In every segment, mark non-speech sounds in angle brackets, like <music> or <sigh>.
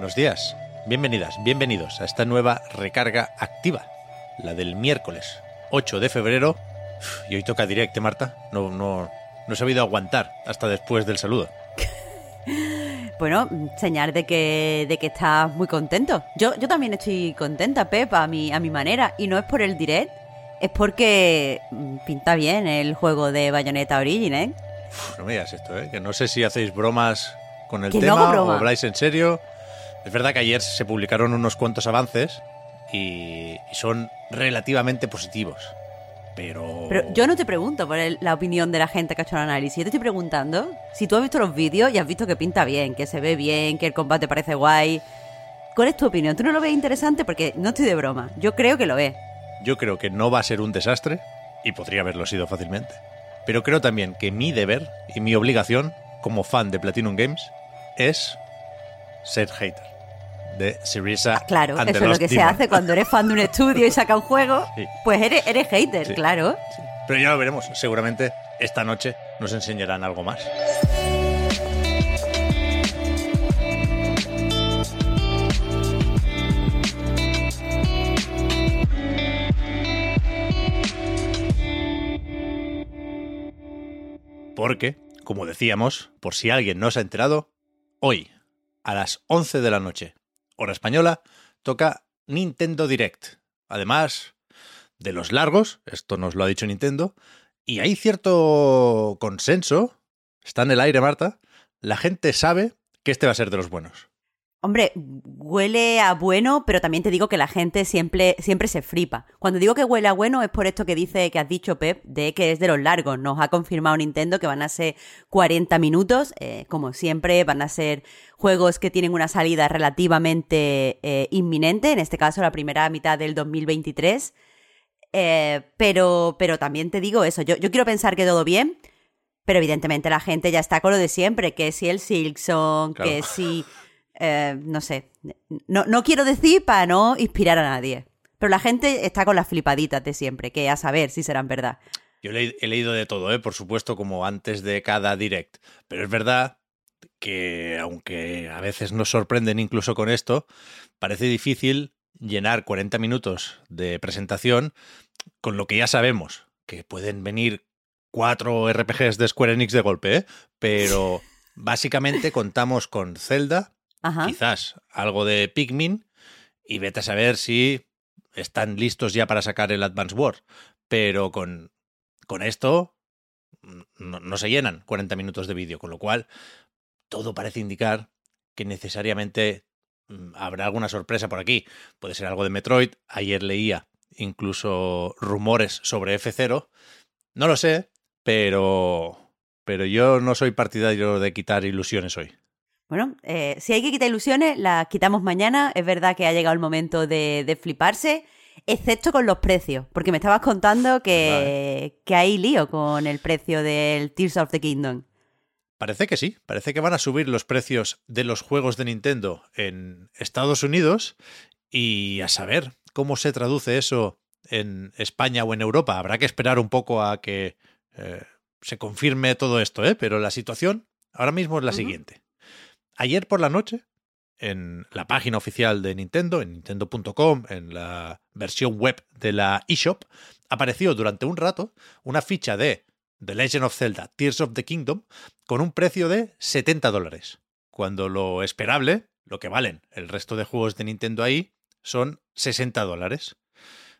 Buenos días, bienvenidas, bienvenidos a esta nueva recarga activa, la del miércoles 8 de febrero. Uf, y hoy toca directo, Marta. No, no, no he sabido aguantar hasta después del saludo. <laughs> Bueno, señal de que, de que estás muy contento. Yo, yo también estoy contenta, Pep, a mi, a mi manera. Y no es por el direct, es porque mm, pinta bien el juego de Bayonetta Origin, ¿eh? Uf, no me digas esto, ¿eh? que no sé si hacéis bromas con el Que tema o habláis en serio. Es verdad que ayer se publicaron unos cuantos avances y, son relativamente positivos. Pero... Pero yo no te pregunto por el- la opinión de la gente que ha hecho el análisis. Yo te estoy preguntando si tú has visto los vídeos y has visto que pinta bien, que se ve bien, que el combate parece guay. ¿Cuál es tu opinión? ¿Tú no lo ves interesante? Porque no estoy de broma. Yo creo que lo ves. Yo creo que no va a ser un desastre y podría haberlo sido fácilmente. Pero creo también que mi deber y mi obligación como fan de Platinum Games es ser hater de Syriza Ah, Claro, and eso es lo que se hace cuando eres fan de un estudio y saca un juego. <laughs> Sí. Pues eres, eres hater, Sí. claro. Sí. Pero ya lo veremos. Seguramente esta noche nos enseñarán algo más. Porque, como decíamos, por si alguien no se ha enterado, hoy, a las 11 de la noche, hora española, toca Nintendo Direct. Además de los largos, esto nos lo ha dicho Nintendo, y hay cierto consenso, está en el aire Marta, la gente sabe que este va a ser de los buenos. Hombre, huele a bueno, pero también te digo que la gente siempre, siempre se fripa. Cuando digo que huele a bueno es por esto que dice que has dicho, Pep, de que es de los largos. Nos ha confirmado Nintendo que van a ser 40 minutos. eh, como siempre, van a ser juegos que tienen una salida relativamente eh, inminente, en este caso la primera mitad del 2023. Eh, pero, pero también te digo eso, yo, yo quiero pensar que todo bien, pero evidentemente la gente ya está con lo de siempre, que si el Silksong, Claro. que si... eh, no sé, no, no quiero decir para no inspirar a nadie, pero la gente está con las flipaditas de siempre, que a saber si serán verdad. Yo le- he leído de todo, ¿eh? por supuesto, como antes de cada direct. Pero es verdad que, aunque a veces nos sorprenden incluso con esto, parece difícil llenar 40 minutos de presentación con lo que ya sabemos, que pueden venir cuatro RPGs de Square Enix de golpe, ¿eh? pero <laughs> básicamente contamos con Zelda, Quizás algo de Pikmin, y vete a saber si están listos ya para sacar el Advance Wars. Pero con, con esto mm, no, no se llenan 40 minutos de vídeo, con lo cual todo parece indicar que necesariamente mm, habrá alguna sorpresa por aquí. Puede ser algo de Metroid. Ayer leía incluso rumores sobre F0. No lo sé, pero, pero yo no soy partidario de quitar ilusiones hoy. Bueno, eh, si hay que quitar ilusiones, las quitamos mañana. Es verdad que ha llegado el momento de, de fliparse, excepto con los precios, porque me estabas contando que, que hay lío con el precio del Tears of the Kingdom. Parece que sí, parece que van a subir los precios de los juegos de Nintendo en Estados Unidos y a saber cómo se traduce eso en España o en Europa. Habrá que esperar un poco a que eh, se confirme todo esto, ¿eh? pero la situación ahora mismo es la siguiente. Ayer por la noche, en la página oficial de Nintendo, en nintendo.com, en la versión web de la eShop, apareció durante un rato una ficha de The Legend of Zelda Tears of the Kingdom con un precio de 70 dólares, cuando lo esperable, lo que valen el resto de juegos de Nintendo ahí, son 60 dólares.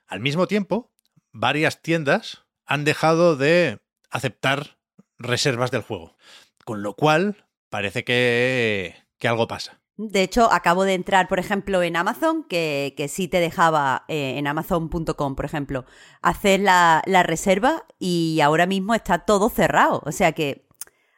Al mismo tiempo, varias tiendas han dejado de aceptar reservas del juego, con lo cual parece que, que algo pasa. De hecho, acabo de entrar, por ejemplo, en Amazon, que, que sí te dejaba eh, en amazon.com, por ejemplo, hacer la, la reserva y ahora mismo está todo cerrado. O sea que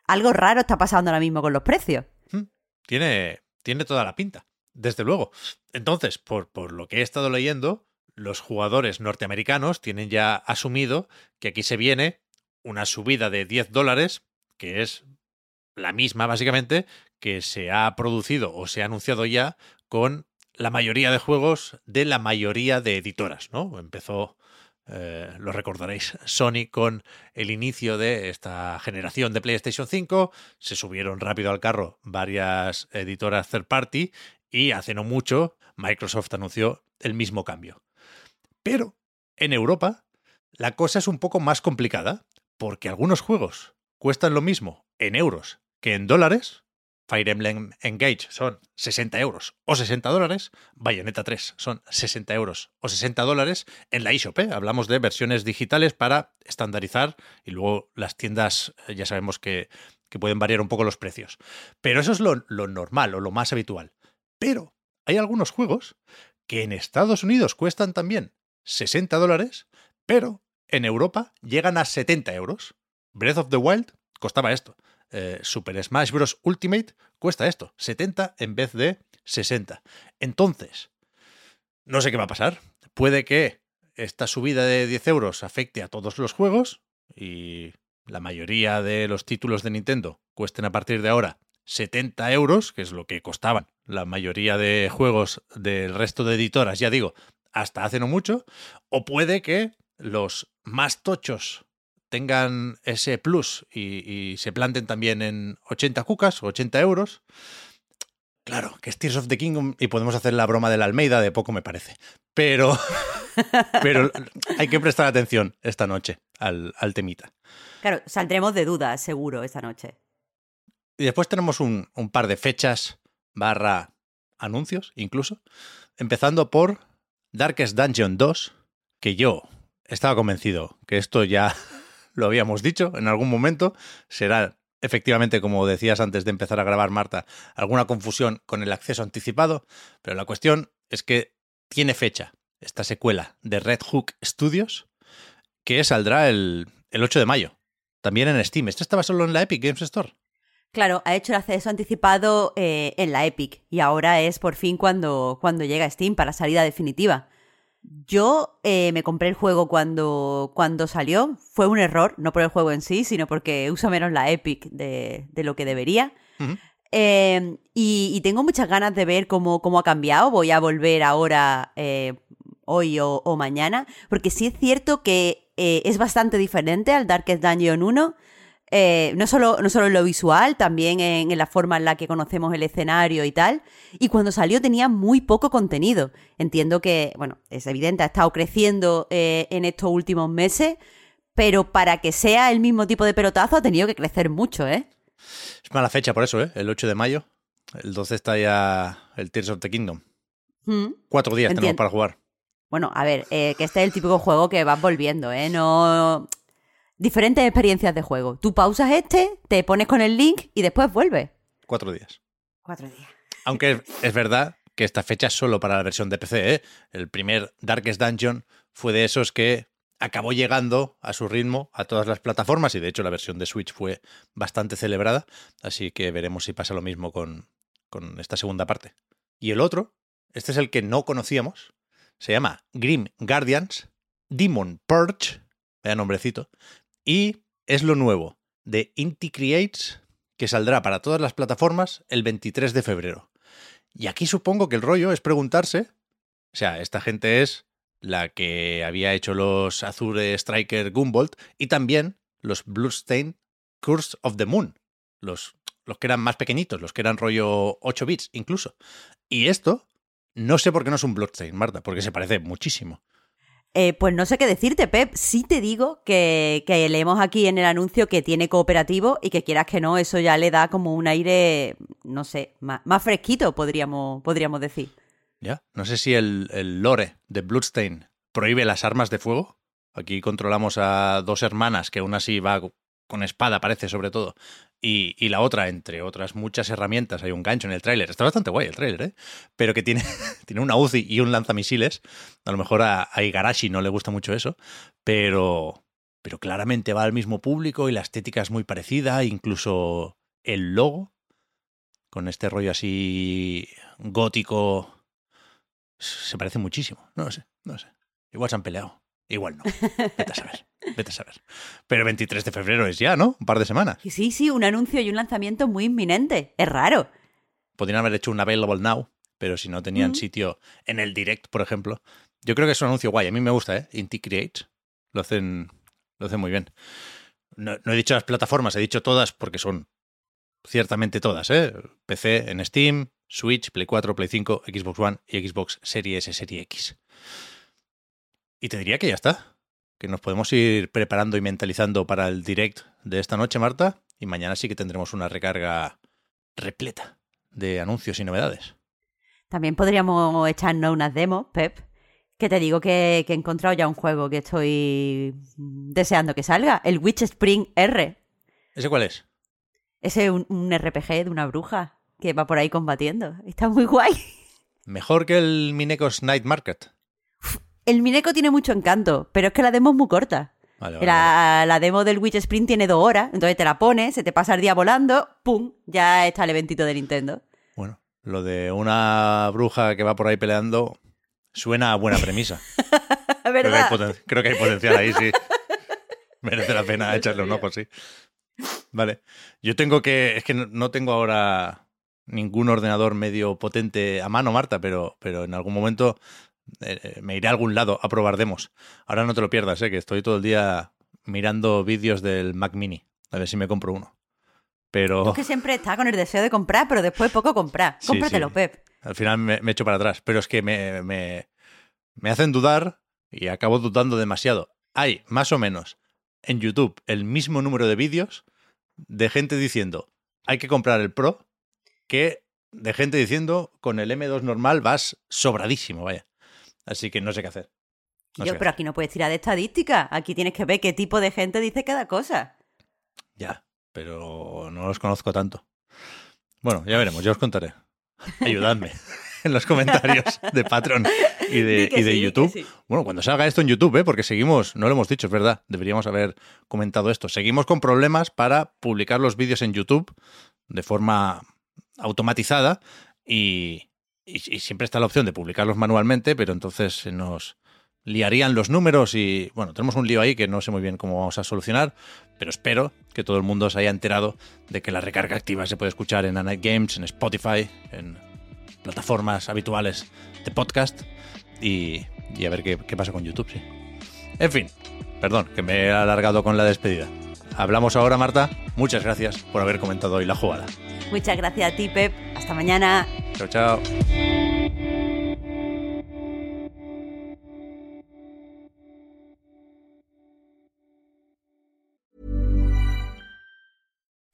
algo raro está pasando ahora mismo con los precios. Hmm. Tiene, tiene toda la pinta, desde luego. Entonces, por, por lo que he estado leyendo, los jugadores norteamericanos tienen ya asumido que aquí se viene una subida de 10 dólares, que es la misma básicamente que se ha producido o se ha anunciado ya con la mayoría de juegos de la mayoría de editoras, ¿no? Empezó, eh, lo recordaréis, <laughs> Sony con el inicio de esta generación de PlayStation 5, se subieron rápido al carro varias editoras third party y hace no mucho Microsoft anunció el mismo cambio. Pero en Europa la cosa es un poco más complicada porque algunos juegos cuestan lo mismo en euros que en dólares. Fire Emblem Engage son 60 euros o 60 dólares, Bayonetta 3 son 60 euros o 60 dólares en la eShop. ¿eh? Hablamos de versiones digitales para estandarizar y luego las tiendas eh, ya sabemos que, que pueden variar un poco los precios. Pero eso es lo, lo normal o lo más habitual. Pero hay algunos juegos que en Estados Unidos cuestan también 60 dólares, pero en Europa llegan a 70 euros. Breath of the Wild costaba esto. Eh, Super Smash Bros. Ultimate cuesta esto, 70 en vez de 60. Entonces, no sé qué va a pasar. Puede que esta subida de 10 euros afecte a todos los juegos y la mayoría de los títulos de Nintendo cuesten a partir de ahora 70 euros, que es lo que costaban la mayoría de juegos del resto de editoras, ya digo, hasta hace no mucho, o puede que los más tochos tengan ese plus y, se planten también en 80 cucas o 80 euros. Claro, que es Tears of the Kingdom y podemos hacer la broma de la Almeida, de poco me parece. Pero, <laughs> pero hay que prestar atención esta noche al, al temita. Claro, saldremos de dudas, seguro, esta noche. Y después tenemos un, un par de fechas barra anuncios, incluso. Empezando por Darkest Dungeon 2, que yo estaba convencido que esto ya lo habíamos dicho en algún momento, será efectivamente, como decías antes de empezar a grabar, Marta, alguna confusión con el acceso anticipado, pero la cuestión es que tiene fecha esta secuela de Red Hook Studios, que saldrá el, 8 de mayo, también en Steam. ¿Esto estaba solo en la Epic Games Store? Claro, ha hecho el acceso anticipado eh, en la Epic y ahora es por fin cuando, cuando llega Steam para salida definitiva. Yo eh, me compré el juego cuando, cuando salió. Fue un error, no por el juego en sí, sino porque uso menos la Epic de, lo que debería. Em, y, tengo muchas ganas de ver cómo, cómo ha cambiado. Voy a volver ahora, eh, hoy o, mañana, porque sí es cierto que eh, es bastante diferente al Darkest Dungeon 1. Eh, no, solo, no solo en lo visual, también en, la forma en la que conocemos el escenario y tal. Y cuando salió tenía muy poco contenido. Entiendo que, bueno, es evidente, ha estado creciendo eh, en estos últimos meses, pero para que sea el mismo tipo de pelotazo ha tenido que crecer mucho, ¿eh? Es mala fecha por eso, ¿eh? El 8 de mayo. El 12 está ya el Tears of the Kingdom. Mm. Cuatro días tenemos para jugar. Bueno, a ver, eh, que este es el típico juego que vas volviendo, ¿eh? No diferentes experiencias de juego. Tú pausas este, te pones con el link y después vuelves. Cuatro días. Cuatro días. Aunque es verdad que esta fecha es solo para la versión de PC. ¿eh? El primer Darkest Dungeon fue de esos que acabó llegando a su ritmo a todas las plataformas y de hecho la versión de Switch fue bastante celebrada. Así que veremos si pasa lo mismo con, con esta segunda parte. Y el otro, este es el que no conocíamos, se llama Grim Guardians Demon Purge, vea nombrecito, y es lo nuevo de Inti Creates que saldrá para todas las plataformas el 23 de febrero. Y aquí supongo que el rollo es preguntarse, o sea, esta gente es la que había hecho los Azure Striker Gumbolt y también los Bloodstain Curse of the Moon, los, los que eran más pequeñitos, los que eran rollo 8 bits incluso. Y esto, no sé por qué no es un Bloodstain, Marta, porque se parece muchísimo. Eh, pues no sé qué decirte, Pep. Sí te digo que, leemos aquí en el anuncio que tiene cooperativo y que quieras que no, eso ya le da como un aire, no sé, más, fresquito, podríamos, podríamos decir. Ya, no sé si el, el lore de Bloodstain prohíbe las armas de fuego. Aquí controlamos a dos hermanas que una sí va con espada, parece, sobre todo. Y, la otra, entre otras muchas herramientas, hay un gancho en el tráiler. Está bastante guay el tráiler, ¿eh? Pero que tiene, <laughs> tiene una UCI y un lanzamisiles. A lo mejor a, Igarashi no le gusta mucho eso, pero, pero claramente va al mismo público y la estética es muy parecida, incluso el logo, con este rollo así gótico, se parece muchísimo. No lo sé, no sé. Igual se han peleado. Igual no. Vete a saber. Vete a saber. Pero 23 de febrero es ya, ¿no? Un par de semanas. Y sí, sí, un anuncio y un lanzamiento muy inminente. Es raro. Podrían haber hecho un Available Now, pero si no tenían Mm. sitio en el direct, por ejemplo. Yo creo que es un anuncio guay. A mí me gusta, ¿eh? Inti Create. Lo hacen, lo hacen muy bien. No, no he dicho las plataformas, he dicho todas porque son ciertamente todas, ¿eh? PC en Steam, Switch, Play 4, Play 5, Xbox One y Xbox Series S, Serie X. Y te diría que ya está. Que nos podemos ir preparando y mentalizando para el direct de esta noche, Marta. Y mañana sí que tendremos una recarga repleta de anuncios y novedades. También podríamos echarnos unas demos, Pep. Que te digo que, que he encontrado ya un juego que estoy deseando que salga. El Witch Spring R. ¿Ese cuál es? Ese es un, un RPG de una bruja que va por ahí combatiendo. Está muy guay. Mejor que el Minecos Night Market. El Mineco tiene mucho encanto, pero es que la demo es muy corta. Vale, vale. La, la demo del Witch Spring tiene dos horas, entonces te la pones, se te pasa el día volando, ¡pum! Ya está el eventito de Nintendo. Bueno, lo de una bruja que va por ahí peleando suena a buena premisa. <laughs> Creo que, hay creo que hay potencial ahí, sí. <laughs> Merece la pena echarle un ojo, sí. Vale. Yo tengo que. Es que no- no tengo ahora ningún ordenador medio potente a mano, Marta, pero, pero en algún momento eh, eh, me iré a algún lado a probar demos. Ahora no te lo pierdas, eh, que estoy todo el día mirando vídeos del Mac Mini. A ver si me compro uno. Pero. Es que siempre está con el deseo de comprar, pero después poco comprar. Sí, Cómpratelo, sí. Pep. Al final me, me echo para atrás, pero es que me, me, me hacen dudar y acabo dudando demasiado. Hay más o menos en YouTube el mismo número de vídeos de gente diciendo hay que comprar el Pro que de gente diciendo con el M2 normal vas sobradísimo, vaya. Así que no sé qué hacer. No Yo, pero aquí no puedes tirar de estadística. Aquí tienes que ver qué tipo de gente dice cada cosa. Ya, pero no los conozco tanto. Bueno, ya veremos, ya os contaré. <laughs> Ayudadme en los comentarios de Patreon y de, y sí, YouTube. sí. Bueno, cuando salga esto en YouTube, ¿eh? porque seguimos, no lo hemos dicho, es verdad, deberíamos haber comentado esto. Seguimos con problemas para publicar los vídeos en YouTube de forma automatizada y, y- siempre está la opción de publicarlos manualmente, pero entonces se nos liarían los números y bueno, tenemos un lío ahí que no sé muy bien cómo vamos a solucionar, pero espero que todo el mundo se haya enterado de que la recarga activa se puede escuchar en Night Games, en Spotify, en plataformas habituales de podcast y, y a ver qué, qué pasa con YouTube, sí. En fin, perdón, que me he alargado con la despedida. Hablamos ahora, Marta. Muchas gracias por haber comentado hoy la jugada. Muchas gracias a ti, Pep. Hasta mañana. Chao, chao.